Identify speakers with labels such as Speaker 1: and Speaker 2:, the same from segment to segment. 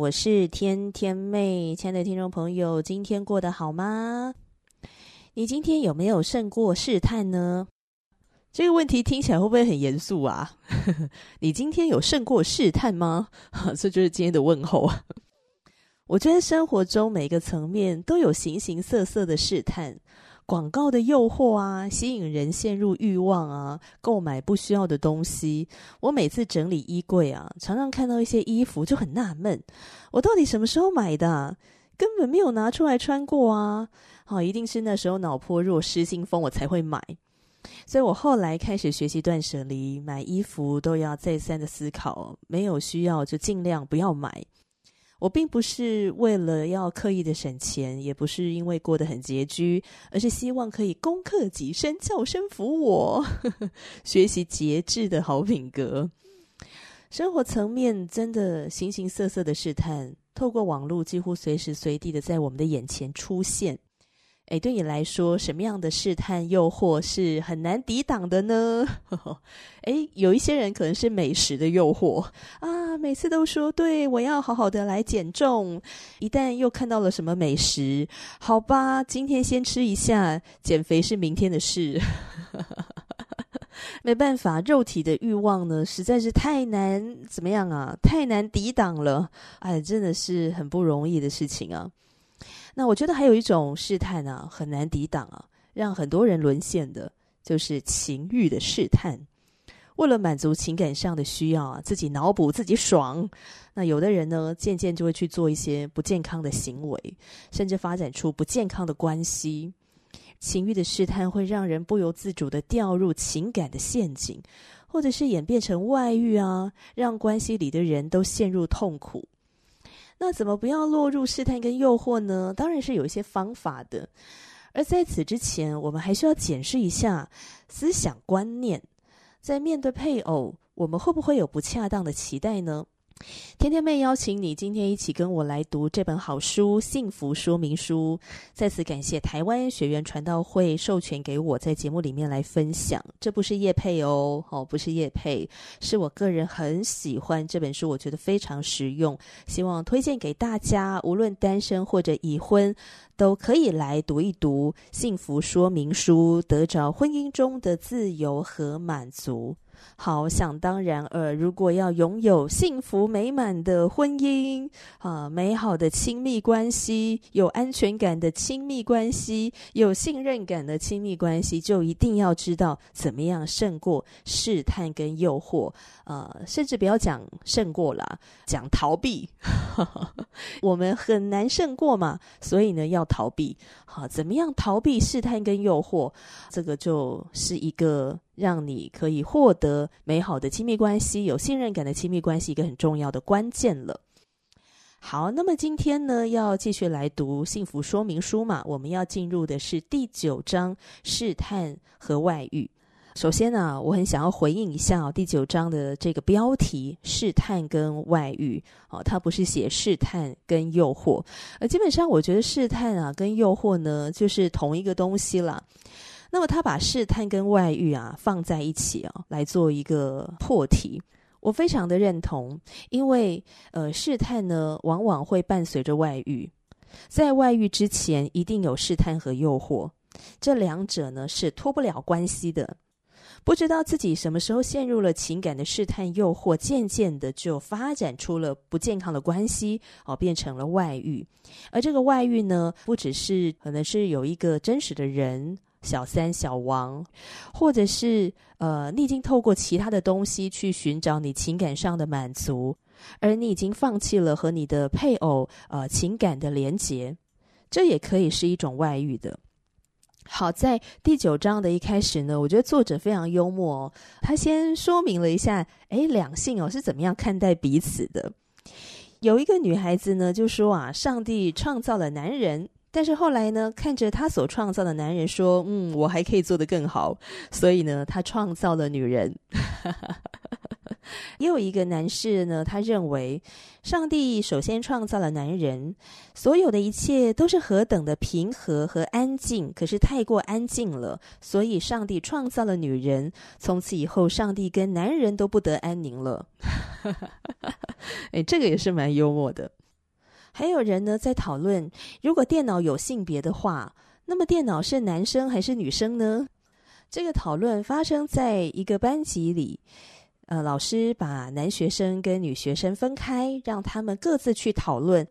Speaker 1: 我是天天妹，亲爱的听众朋友，今天过得好吗？你今天有没有胜过试探呢？这个问题听起来会不会很严肃啊？你今天有胜过试探吗？这就是今天的问候啊。我觉得生活中每个层面都有形形色色的试探。广告的诱惑啊，吸引人陷入欲望啊，购买不需要的东西。我每次整理衣柜啊，常常看到一些衣服就很纳闷，我到底什么时候买的？根本没有拿出来穿过啊！好，一定是那时候脑波弱、失心疯，我才会买。所以我后来开始学习断舍离，买衣服都要再三的思考，没有需要就尽量不要买。我并不是为了要刻意的省钱，也不是因为过得很拮据，而是希望可以攻克己身，叫声服我，呵呵，学习节制的好品格。生活层面真的形形色色的试探，透过网络几乎随时随地的在我们的眼前出现。诶，对你来说，什么样的试探诱惑是很难抵挡的呢？诶，有一些人可能是美食的诱惑啊，每次都说对，我要好好的来减重，一旦又看到了什么美食，好吧，今天先吃一下，减肥是明天的事。没办法，肉体的欲望呢，实在是太难，怎么样啊？太难抵挡了，哎，真的是很不容易的事情啊。那我觉得还有一种试探啊，很难抵挡啊，让很多人沦陷的，就是情欲的试探。为了满足情感上的需要啊，自己脑补自己爽。那有的人呢，渐渐就会去做一些不健康的行为，甚至发展出不健康的关系。情欲的试探会让人不由自主的掉入情感的陷阱，或者是演变成外遇啊，让关系里的人都陷入痛苦。那怎么不要落入试探跟诱惑呢？当然是有一些方法的。而在此之前，我们还需要检视一下思想观念。在面对配偶，我们会不会有不恰当的期待呢？天天妹邀请你今天一起跟我来读这本好书《幸福说明书》。再次感谢台湾学员传道会授权给我在节目里面来分享。这不是叶配哦，哦，不是叶配，是我个人很喜欢这本书，我觉得非常实用，希望推荐给大家，无论单身或者已婚，都可以来读一读《幸福说明书》，得着婚姻中的自由和满足。好，想当然尔，如果要拥有幸福美满的婚姻啊，美好的亲密关系，有安全感的亲密关系，有信任感的亲密关系，就一定要知道怎么样胜过试探跟诱惑啊，甚至不要讲胜过啦，讲逃避，我们很难胜过嘛，所以呢，要逃避。好，怎么样逃避试探跟诱惑？这个就是一个。让你可以获得美好的亲密关系、有信任感的亲密关系，一个很重要的关键了。好，那么今天呢，要继续来读幸福说明书嘛？我们要进入的是第九章试探和外遇。首先呢、我很想要回应一下、哦、第九章的这个标题：试探跟外遇。哦，它不是写试探跟诱惑，呃，基本上我觉得试探啊跟诱惑呢，就是同一个东西啦。那么他把试探跟外遇啊放在一起啊，来做一个破题，我非常的认同，因为呃试探呢往往会伴随着外遇，在外遇之前一定有试探和诱惑，这两者呢是脱不了关系的。不知道自己什么时候陷入了情感的试探诱惑，渐渐的就发展出了不健康的关系哦，变成了外遇。而这个外遇呢，不只是可能是有一个真实的人。小三、小王，或者是呃，你已经透过其他的东西去寻找你情感上的满足，而你已经放弃了和你的配偶呃情感的连结，这也可以是一种外遇的。好，在第九章的一开始呢，我觉得作者非常幽默哦。他先说明了一下，诶，两性哦是怎么样看待彼此的。有一个女孩子呢，就说啊，上帝创造了男人，但是后来呢，看着他所创造的男人说，嗯，我还可以做得更好，所以呢，他创造了女人。也有一个男士呢，他认为上帝首先创造了男人，所有的一切都是何等的平和和安静，可是太过安静了，所以上帝创造了女人。从此以后，上帝跟男人都不得安宁了。哎，这个也是蛮幽默的。还有人呢在讨论，如果电脑有性别的话，那么电脑是男生还是女生呢？这个讨论发生在一个班级里。呃，老师把男学生跟女学生分开，让他们各自去讨论。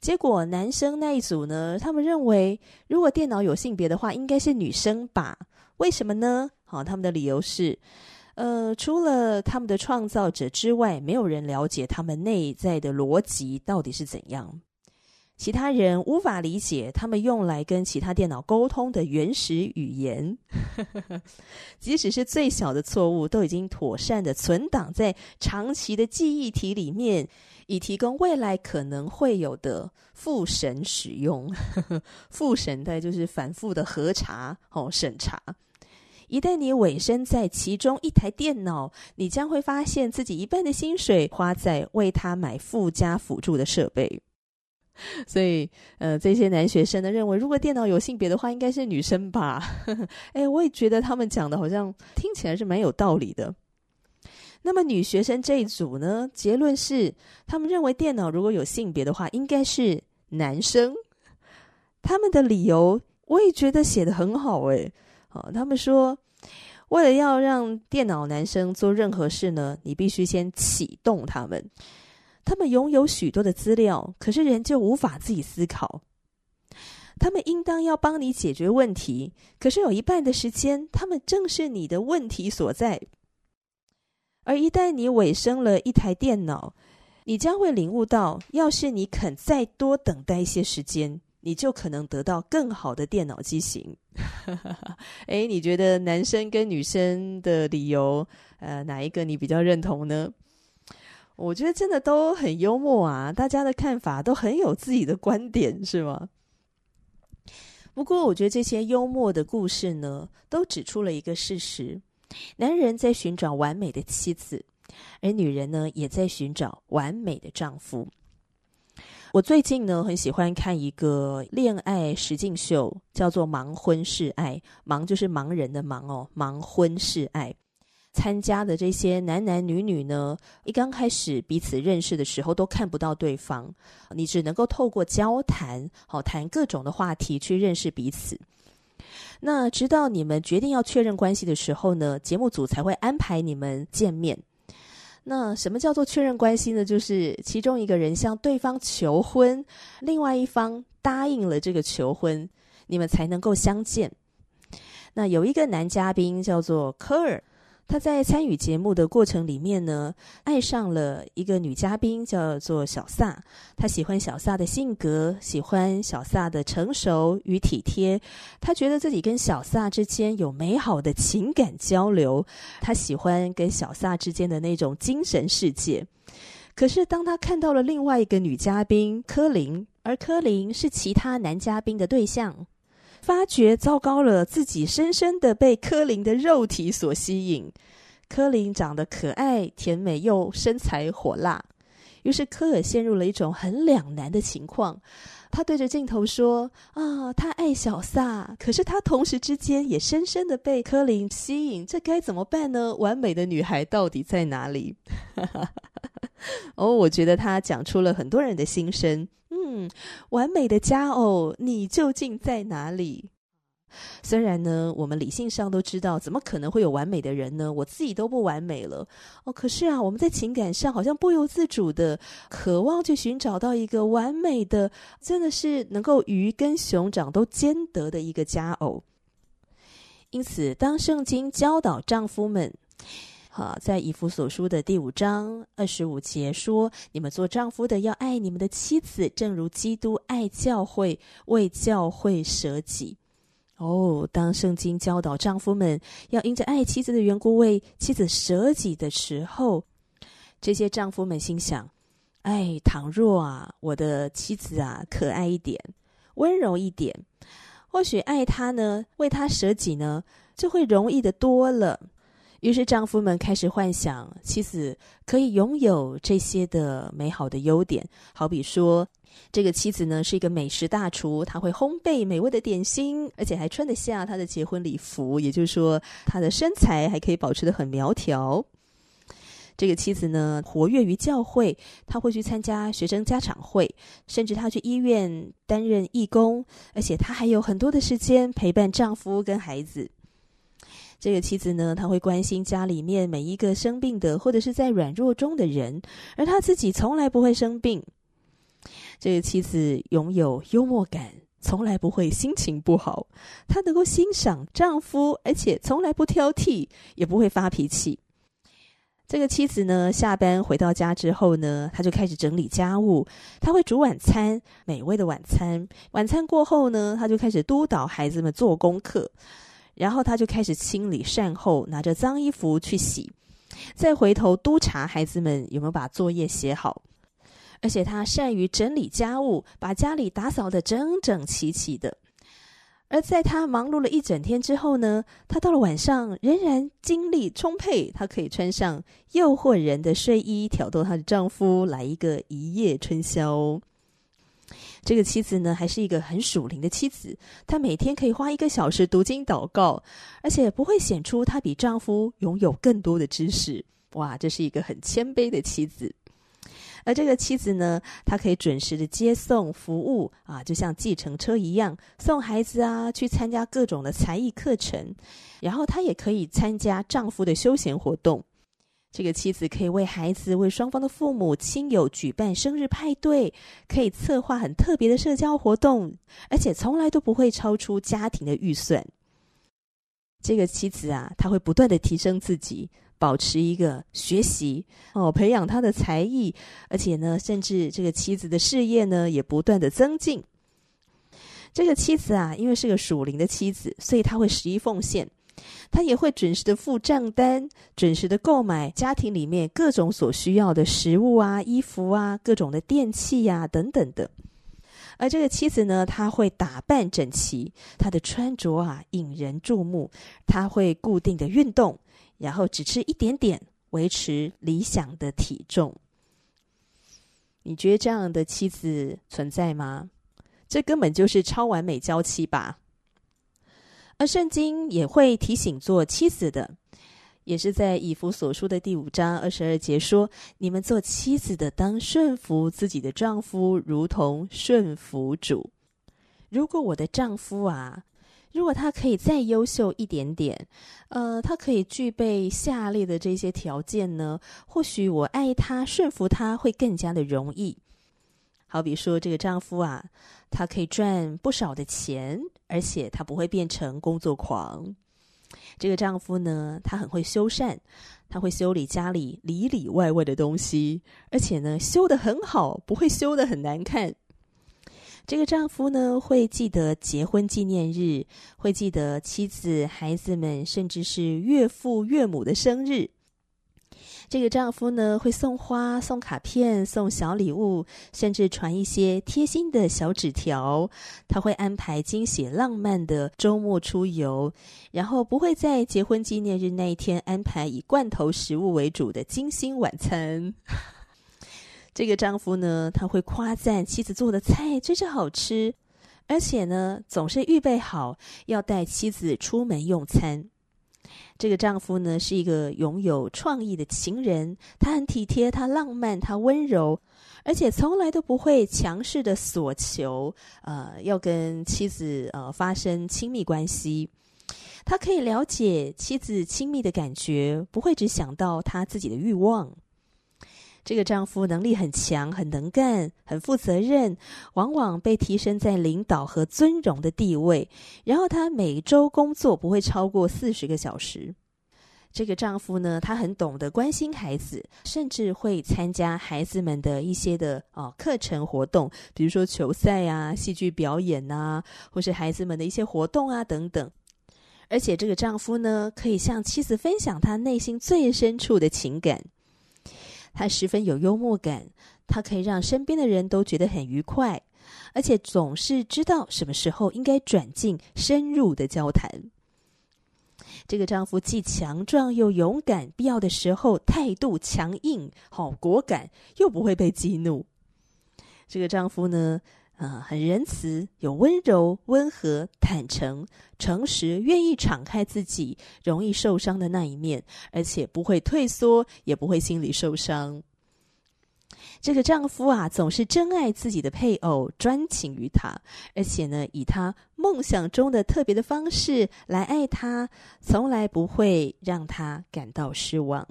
Speaker 1: 结果男生那一组呢，他们认为如果电脑有性别的话，应该是女生吧？为什么呢？好，他们的理由是，呃，除了他们的创造者之外，没有人了解他们内在的逻辑到底是怎样。其他人无法理解他们用来跟其他电脑沟通的原始语言，即使是最小的错误，都已经妥善的存档在长期的记忆体里面，以提供未来可能会有的复审使用。复审的就是反复的核查哦，审查。一旦你委身在其中一台电脑，你将会发现自己一半的薪水花在为他买附加辅助的设备。所以，呃，这些男学生呢认为，如果电脑有性别的话，应该是女生吧？哎，我也觉得他们讲的好像听起来是蛮有道理的。那么女学生这一组呢，结论是他们认为电脑如果有性别的话，应该是男生。他们的理由我也觉得写得很好，哎，哦，他们说，为了要让电脑男生做任何事呢，你必须先启动他们。他们拥有许多的资料，可是仍旧无法自己思考。他们应当要帮你解决问题，可是有一半的时间，他们正是你的问题所在。而一旦你委身了一台电脑，你将会领悟到，要是你肯再多等待一些时间，你就可能得到更好的电脑机型。诶，你觉得男生跟女生的理由，呃，哪一个你比较认同呢？我觉得真的都很幽默啊，大家的看法都很有自己的观点，是吗？不过，我觉得这些幽默的故事呢，都指出了一个事实：男人在寻找完美的妻子，而女人呢，也在寻找完美的丈夫。我最近呢，很喜欢看一个恋爱实境秀，叫做《盲婚试爱》，盲就是盲人的盲哦，盲婚试爱。参加的这些男男女女呢，一刚开始彼此认识的时候都看不到对方，你只能够透过交谈，好谈各种的话题去认识彼此。那直到你们决定要确认关系的时候呢，节目组才会安排你们见面。那什么叫做确认关系呢？就是其中一个人向对方求婚，另外一方答应了这个求婚，你们才能够相见。那有一个男嘉宾叫做科尔。他在参与节目的过程里面呢，爱上了一个女嘉宾，叫做小萨。他喜欢小萨的性格，喜欢小萨的成熟与体贴。他觉得自己跟小萨之间有美好的情感交流。他喜欢跟小萨之间的那种精神世界。可是，当他看到了另外一个女嘉宾柯林，而柯林是其他男嘉宾的对象。发觉糟糕了，自己深深的被柯林的肉体所吸引。柯林长得可爱、甜美又身材火辣，于是科尔陷入了一种很两难的情况。他对着镜头说：“啊，他爱小萨，可是他同时之间也深深的被柯林吸引，这该怎么办呢？完美的女孩到底在哪里？” 哦，我觉得他讲出了很多人的心声。嗯，完美的佳偶，你究竟在哪里？虽然呢，我们理性上都知道，怎么可能会有完美的人呢？我自己都不完美了哦。可是啊，我们在情感上好像不由自主的渴望去寻找到一个完美的，真的是能够鱼跟熊掌都兼得的一个佳偶。因此，当圣经教导丈夫们，好，在以弗所书的第五章二十五节说：“你们做丈夫的要爱你们的妻子，正如基督爱教会，为教会舍己。”哦，当圣经教导丈夫们要因着爱妻子的缘故为妻子舍己的时候，这些丈夫们心想：哎，倘若啊，我的妻子啊，可爱一点，温柔一点，或许爱她呢，为她舍己呢，就会容易的多了。于是丈夫们开始幻想妻子可以拥有这些的美好的优点，好比说，这个妻子呢是一个美食大厨，她会烘焙美味的点心，而且还穿得下她的结婚礼服，也就是说，她的身材还可以保持得很苗条。这个妻子呢，活跃于教会，她会去参加学生家长会，甚至她去医院担任义工，而且她还有很多的时间陪伴丈夫跟孩子。这个妻子呢，她会关心家里面每一个生病的或者是在软弱中的人，而她自己从来不会生病。这个妻子拥有幽默感，从来不会心情不好。她能够欣赏丈夫，而且从来不挑剔，也不会发脾气。这个妻子呢，下班回到家之后呢，她就开始整理家务，她会煮晚餐，美味的晚餐。晚餐过后呢，她就开始督导孩子们做功课。然后他就开始清理善后，拿着脏衣服去洗，再回头督查孩子们有没有把作业写好。而且他善于整理家务，把家里打扫得整整齐齐的。而在他忙碌了一整天之后呢，他到了晚上仍然精力充沛，他可以穿上诱惑人的睡衣，挑逗她的丈夫来一个一夜春宵。这个妻子呢，还是一个很属灵的妻子。她每天可以花一个小时读经祷告，而且不会显出她比丈夫拥有更多的知识。哇，这是一个很谦卑的妻子。而这个妻子呢，她可以准时的接送服务啊，就像计程车一样，送孩子啊去参加各种的才艺课程，然后她也可以参加丈夫的休闲活动。这个妻子可以为孩子、为双方的父母亲友举办生日派对，可以策划很特别的社交活动，而且从来都不会超出家庭的预算。这个妻子啊，她会不断的提升自己，保持一个学习哦，培养她的才艺，而且呢，甚至这个妻子的事业呢，也不断的增进。这个妻子啊，因为是个属灵的妻子，所以她会十一奉献。他也会准时的付账单，准时的购买家庭里面各种所需要的食物啊、衣服啊、各种的电器呀、等等的。而这个妻子呢，她会打扮整齐，她的穿着啊引人注目。她会固定的运动，然后只吃一点点，维持理想的体重。你觉得这样的妻子存在吗？这根本就是超完美娇妻吧。而圣经也会提醒做妻子的，也是在以弗所书的第五章二十二节说：“你们做妻子的，当顺服自己的丈夫，如同顺服主。”如果我的丈夫啊，如果他可以再优秀一点点，呃，他可以具备下列的这些条件呢，或许我爱他、顺服他会更加的容易。好比说，这个丈夫啊，他可以赚不少的钱。而且他不会变成工作狂。这个丈夫呢，他很会修缮，他会修理家里里里外外的东西，而且呢，修得很好，不会修得很难看。这个丈夫呢，会记得结婚纪念日，会记得妻子、孩子们，甚至是岳父岳母的生日。这个丈夫呢，会送花、送卡片、送小礼物，甚至传一些贴心的小纸条。他会安排惊喜浪漫的周末出游，然后不会在结婚纪念日那一天安排以罐头食物为主的精心晚餐。这个丈夫呢，他会夸赞妻子做的菜真是好吃，而且呢，总是预备好要带妻子出门用餐。这个丈夫呢，是一个拥有创意的情人，他很体贴，他浪漫，他温柔，而且从来都不会强势的索求，呃，要跟妻子呃发生亲密关系。他可以了解妻子亲密的感觉，不会只想到他自己的欲望。这个丈夫能力很强，很能干，很负责任，往往被提升在领导和尊荣的地位。然后他每周工作不会超过四十个小时。这个丈夫呢，他很懂得关心孩子，甚至会参加孩子们的一些的哦课程活动，比如说球赛啊、戏剧表演啊，或是孩子们的一些活动啊等等。而且这个丈夫呢，可以向妻子分享他内心最深处的情感。他十分有幽默感，他可以让身边的人都觉得很愉快，而且总是知道什么时候应该转进深入的交谈。这个丈夫既强壮又勇敢，必要的时候态度强硬，好果敢，又不会被激怒。这个丈夫呢，呃，很仁慈，有温柔、温和、坦诚、诚实，愿意敞开自己，容易受伤的那一面，而且不会退缩，也不会心里受伤。这个丈夫啊，总是珍爱自己的配偶，专情于他，而且呢，以他梦想中的特别的方式来爱他，从来不会让他感到失望。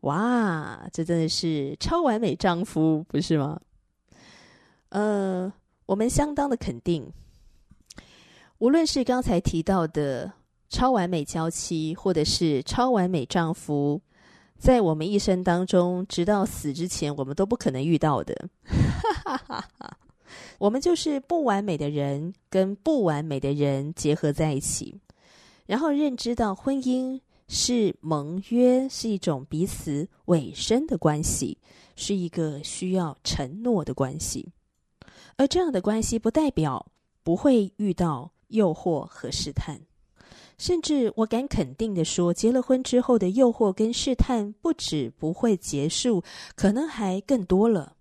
Speaker 1: 哇，这真的是超完美丈夫，不是吗？呃，我们相当的肯定，无论是刚才提到的超完美娇妻，或者是超完美丈夫。在我们一生当中，直到死之前，我们都不可能遇到的。我们就是不完美的人跟不完美的人结合在一起，然后认知到婚姻是盟约，是一种彼此委身的关系，是一个需要承诺的关系。而这样的关系不代表不会遇到诱惑和试探。甚至我敢肯定的说，结了婚之后的诱惑跟试探不止不会结束，可能还更多了。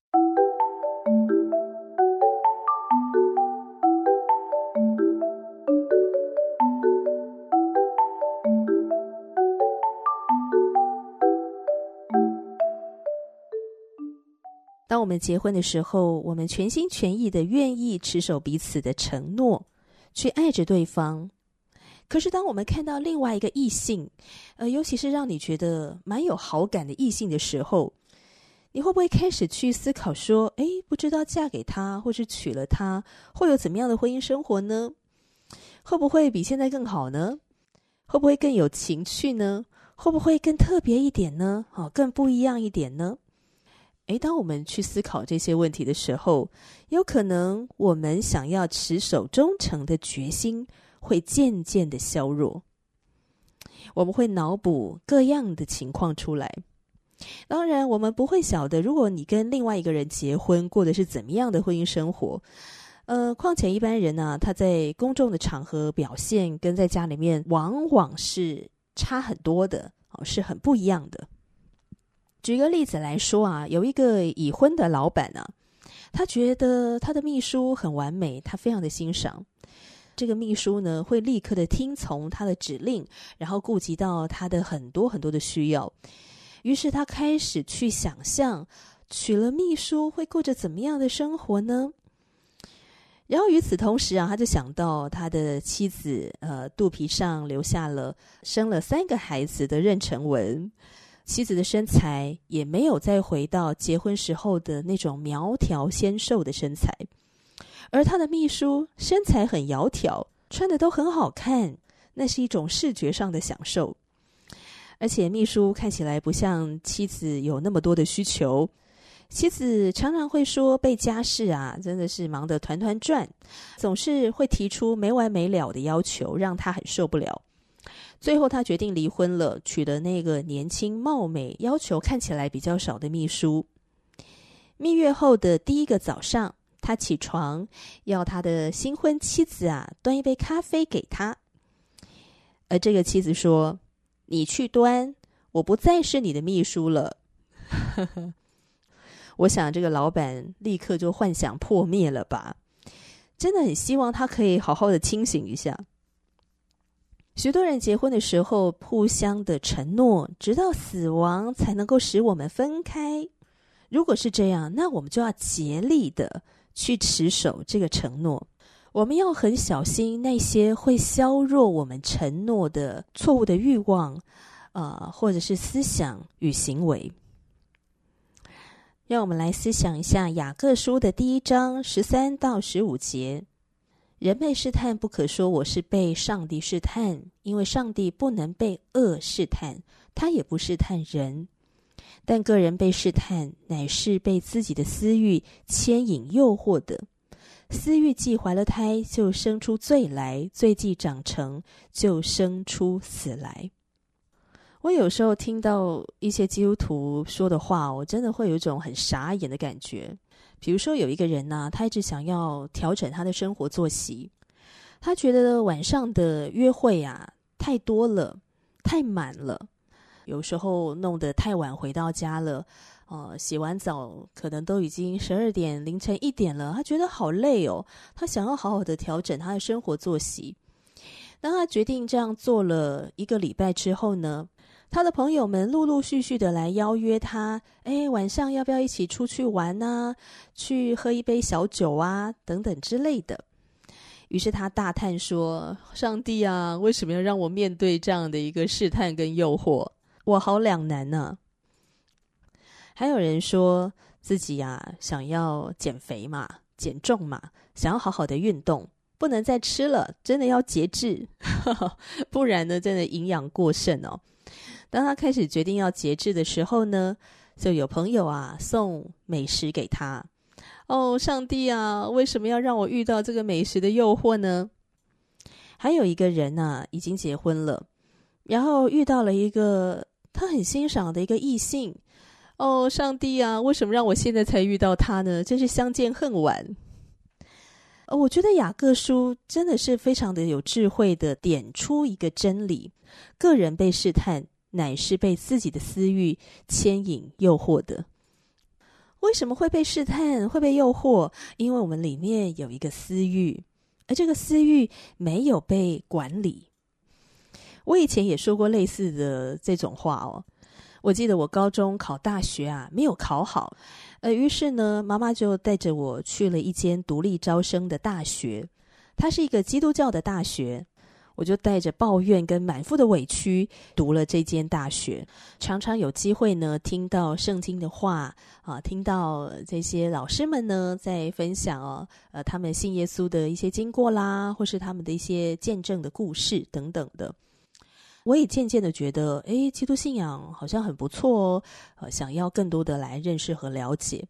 Speaker 1: 们结婚的时候，我们全心全意的愿意持守彼此的承诺，去爱着对方。可是，当我们看到另外一个异性，呃，尤其是让你觉得蛮有好感的异性的时候，你会不会开始去思考说，哎，不知道嫁给他或是娶了他，会有怎么样的婚姻生活呢？会不会比现在更好呢？会不会更有情趣呢？会不会更特别一点呢？哦，更不一样一点呢？诶，当我们去思考这些问题的时候，有可能我们想要持守忠诚的决心。会渐渐的削弱，我们会脑补各样的情况出来。当然，我们不会晓得，如果你跟另外一个人结婚，过的是怎么样的婚姻生活。呃，况且一般人呢、他在公众的场合表现，跟在家里面往往是差很多的，哦，是很不一样的。举个例子来说啊，有一个已婚的老板啊，他觉得他的秘书很完美，他非常的欣赏。这个秘书呢，会立刻的听从他的指令，然后顾及到他的很多很多的需要。于是他开始去想象，娶了秘书会过着怎么样的生活呢？然后与此同时啊，他就想到他的妻子，呃，肚皮上留下了生了三个孩子的妊娠纹，妻子的身材也没有再回到结婚时候的那种苗条纤瘦的身材。而他的秘书身材很窈窕，穿的都很好看，那是一种视觉上的享受。而且秘书看起来不像妻子有那么多的需求，妻子常常会说被家事啊，真的是忙得团团转，总是会提出没完没了的要求，让他很受不了。最后他决定离婚了，娶了那个年轻貌美、要求看起来比较少的秘书。蜜月后的第一个早上。他起床，要他的新婚妻子啊端一杯咖啡给他。而这个妻子说：“你去端，我不再是你的秘书了。”我想这个老板立刻就幻想破灭了吧？真的很希望他可以好好的清醒一下。许多人结婚的时候，互相的承诺，直到死亡才能够使我们分开。如果是这样，那我们就要竭力的。去持守这个承诺，我们要很小心那些会削弱我们承诺的错误的欲望，呃，或者是思想与行为。让我们来思想一下雅各书的第一章十三到十五节。人被试探，不可说我是被上帝试探，因为上帝不能被恶试探，他也不试探人。但个人被试探，乃是被自己的私欲牵引诱惑的。私欲既怀了胎，就生出罪来；罪既长成，就生出死来。我有时候听到一些基督徒说的话，我真的会有一种很傻眼的感觉。比如说，有一个人呢，他一直想要调整他的生活作息，他觉得晚上的约会啊太多了，太满了，有时候弄得太晚回到家了，呃，洗完澡可能都已经十二点、凌晨一点了，他觉得好累哦，他想要好好的调整他的生活作息。当他决定这样做了一个礼拜之后呢，他的朋友们陆陆续续的来邀约他，哎，晚上要不要一起出去玩呢？去喝一杯小酒啊，等等之类的。于是他大叹说：“上帝啊，为什么要让我面对这样的一个试探跟诱惑？我好两难呢。”还有人说自己呀，想要减肥嘛，减重嘛，想要好好的运动，不能再吃了，真的要节制，不然呢，真的营养过剩哦。当他开始决定要节制的时候呢，就有朋友啊送美食给他。哦，上帝啊，为什么要让我遇到这个美食的诱惑呢？还有一个人啊，已经结婚了，然后遇到了一个他很欣赏的一个异性。哦，上帝啊，为什么让我现在才遇到他呢？真是相见恨晚。哦，我觉得雅各书真的是非常的有智慧的，点出一个真理：个人被试探。乃是被自己的私欲牵引、诱惑的。为什么会被试探、会被诱惑？因为我们里面有一个私欲，而这个私欲没有被管理。我以前也说过类似的这种话哦。我记得我高中考大学啊，没有考好，呃，于是呢，妈妈就带着我去了一间独立招生的大学，它是一个基督教的大学。我就带着抱怨跟满腹的委屈读了这间大学，常常有机会呢听到圣经的话啊，听到这些老师们呢在分享哦，呃，他们信耶稣的一些经过啦，或是他们的一些见证的故事等等的。我也渐渐的觉得，诶，基督信仰好像很不错哦，呃，想要更多的来认识和了解。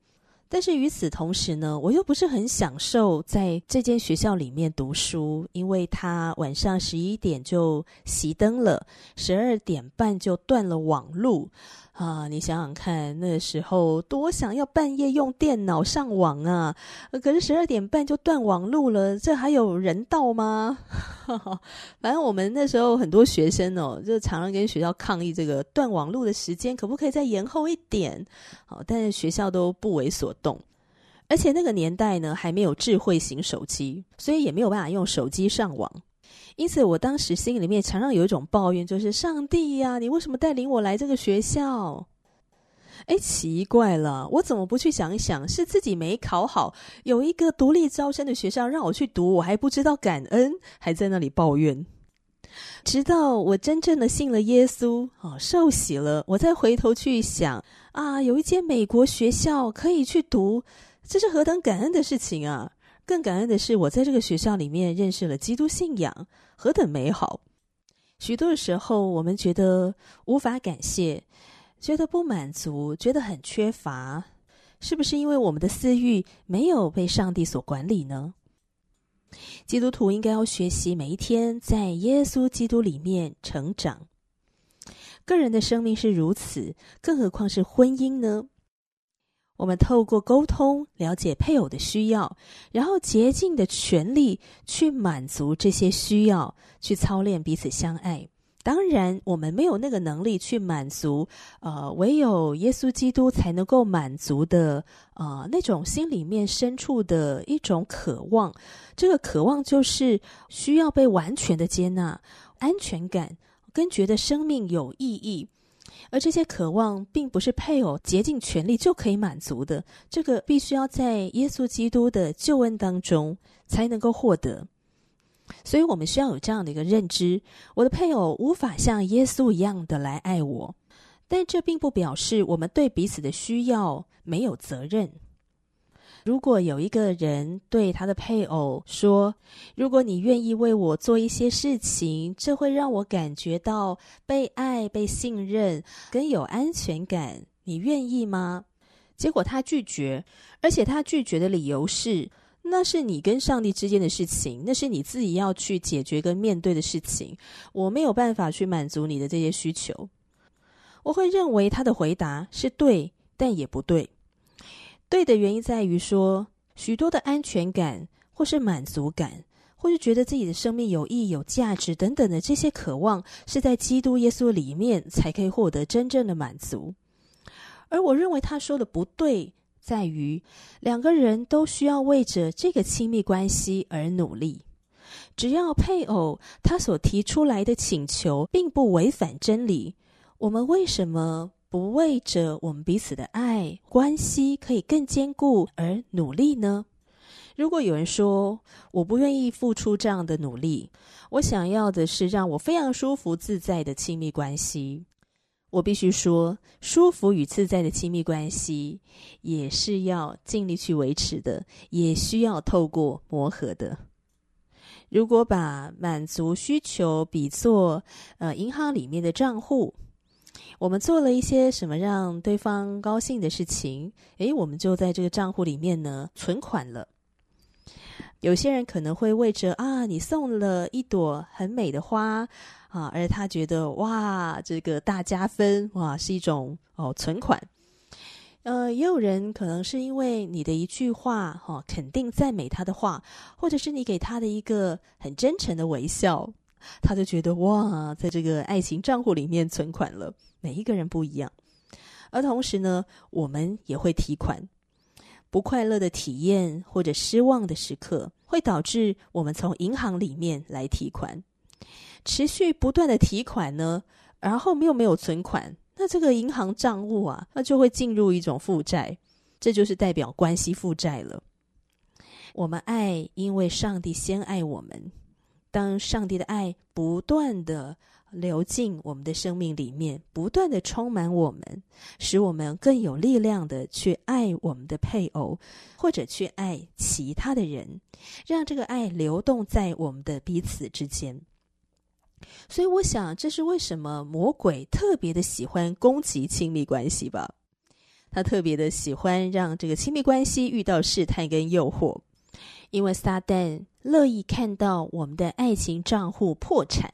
Speaker 1: 但是与此同时呢，我又不是很享受在这间学校里面读书，因为他晚上十一点就熄灯了，十二点半就断了网路。啊，你想想看，那时候多想要半夜用电脑上网啊！可是十二点半就断网路了，这还有人道吗？反正我们那时候很多学生哦，就常常跟学校抗议这个断网路的时间可不可以再延后一点？好，但是学校都不为所动。而且那个年代呢，还没有智慧型手机，所以也没有办法用手机上网。因此，我当时心里面常常有一种抱怨，就是上帝呀，你为什么带领我来这个学校？哎，奇怪了，我怎么不去想一想，是自己没考好，有一个独立招生的学校让我去读，我还不知道感恩，还在那里抱怨。直到我真正的信了耶稣，哦，受洗了，我再回头去想，啊，有一间美国学校可以去读，这是何等感恩的事情啊！更感恩的是，我在这个学校里面认识了基督信仰，何等美好！许多的时候，我们觉得无法感谢，觉得不满足，觉得很缺乏，是不是因为我们的私欲没有被上帝所管理呢？基督徒应该要学习每一天在耶稣基督里面成长。个人的生命是如此，更何况是婚姻呢？我们透过沟通了解配偶的需要，然后竭尽的全力去满足这些需要，去操练彼此相爱。当然，我们没有那个能力去满足，呃，唯有耶稣基督才能够满足的，呃，那种心里面深处的一种渴望。这个渴望就是需要被完全的接纳、安全感，跟觉得生命有意义。而这些渴望，并不是配偶竭尽全力就可以满足的，这个必须要在耶稣基督的救恩当中才能够获得。所以，我们需要有这样的一个认知：我的配偶无法像耶稣一样的来爱我，但这并不表示我们对彼此的需要没有责任。如果有一个人对他的配偶说：“如果你愿意为我做一些事情，这会让我感觉到被爱、被信任，跟有安全感，你愿意吗？”结果他拒绝，而且他拒绝的理由是：“那是你跟上帝之间的事情，那是你自己要去解决跟面对的事情，我没有办法去满足你的这些需求。”我会认为他的回答是对，但也不对。对的原因在于说，许多的安全感，或是满足感，或是觉得自己的生命有意义、有价值等等的这些渴望，是在基督耶稣里面才可以获得真正的满足。而我认为他说的不对，在于两个人都需要为着这个亲密关系而努力。只要配偶他所提出来的请求并不违反真理，我们为什么不为着我们彼此的爱关系可以更坚固而努力呢？如果有人说我不愿意付出这样的努力，我想要的是让我非常舒服自在的亲密关系。我必须说，舒服与自在的亲密关系也是要尽力去维持的，也需要透过磨合的。如果把满足需求比作呃银行里面的账户。我们做了一些什么让对方高兴的事情，诶，我们就在这个账户里面呢存款了。有些人可能会为着啊，你送了一朵很美的花啊，而他觉得哇，这个大加分哇，是一种哦存款。呃，也有人可能是因为你的一句话哈、哦，肯定赞美他的话，或者是你给他的一个很真诚的微笑。他就觉得哇，在这个爱情账户里面存款了。每一个人不一样，而同时呢，我们也会提款。不快乐的体验或者失望的时刻，会导致我们从银行里面来提款。持续不断的提款呢，然后又没有存款，那这个银行账户啊，那就会进入一种负债，这就是代表关系负债了。我们爱，因为上帝先爱我们。当上帝的爱不断的流进我们的生命里面，不断的充满我们，使我们更有力量的去爱我们的配偶，或者去爱其他的人，让这个爱流动在我们的彼此之间。所以，我想这是为什么魔鬼特别的喜欢攻击亲密关系吧？他特别的喜欢让这个亲密关系遇到试探跟诱惑。因为撒旦乐意看到我们的爱情账户破产，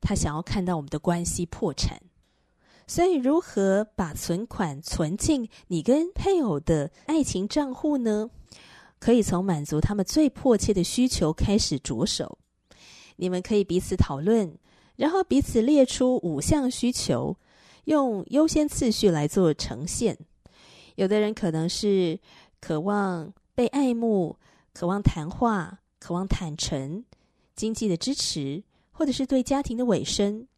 Speaker 1: 他想要看到我们的关系破产，所以如何把存款存进你跟配偶的爱情账户呢？可以从满足他们最迫切的需求开始着手。你们可以彼此讨论，然后彼此列出五项需求，用优先次序来做呈现。有的人可能是渴望被爱慕。渴望谈话，渴望坦诚，经济的支持，或者是对家庭的委身。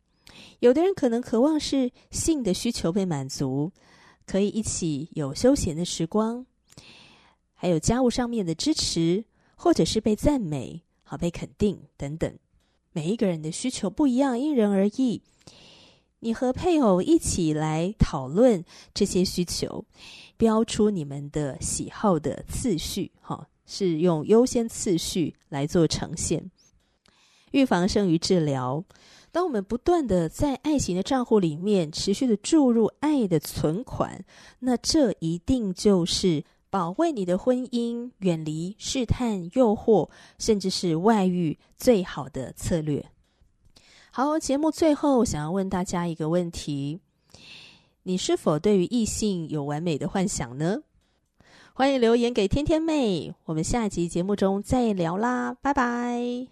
Speaker 1: 有的人可能渴望是性的需求被满足，可以一起有休闲的时光，还有家务上面的支持，或者是被赞美，好被肯定等等。每一个人的需求不一样，因人而异。你和配偶一起来讨论这些需求，标出你们的喜好的次序，哈。是用优先次序来做呈现，预防胜于治疗。当我们不断的在爱情的账户里面持续的注入爱的存款，那这一定就是保卫你的婚姻、远离试探、诱惑，甚至是外遇最好的策略。好，节目最后想要问大家一个问题：你是否对于异性有完美的幻想呢？欢迎留言给天天妹，我们下集节目中再聊啦，拜拜。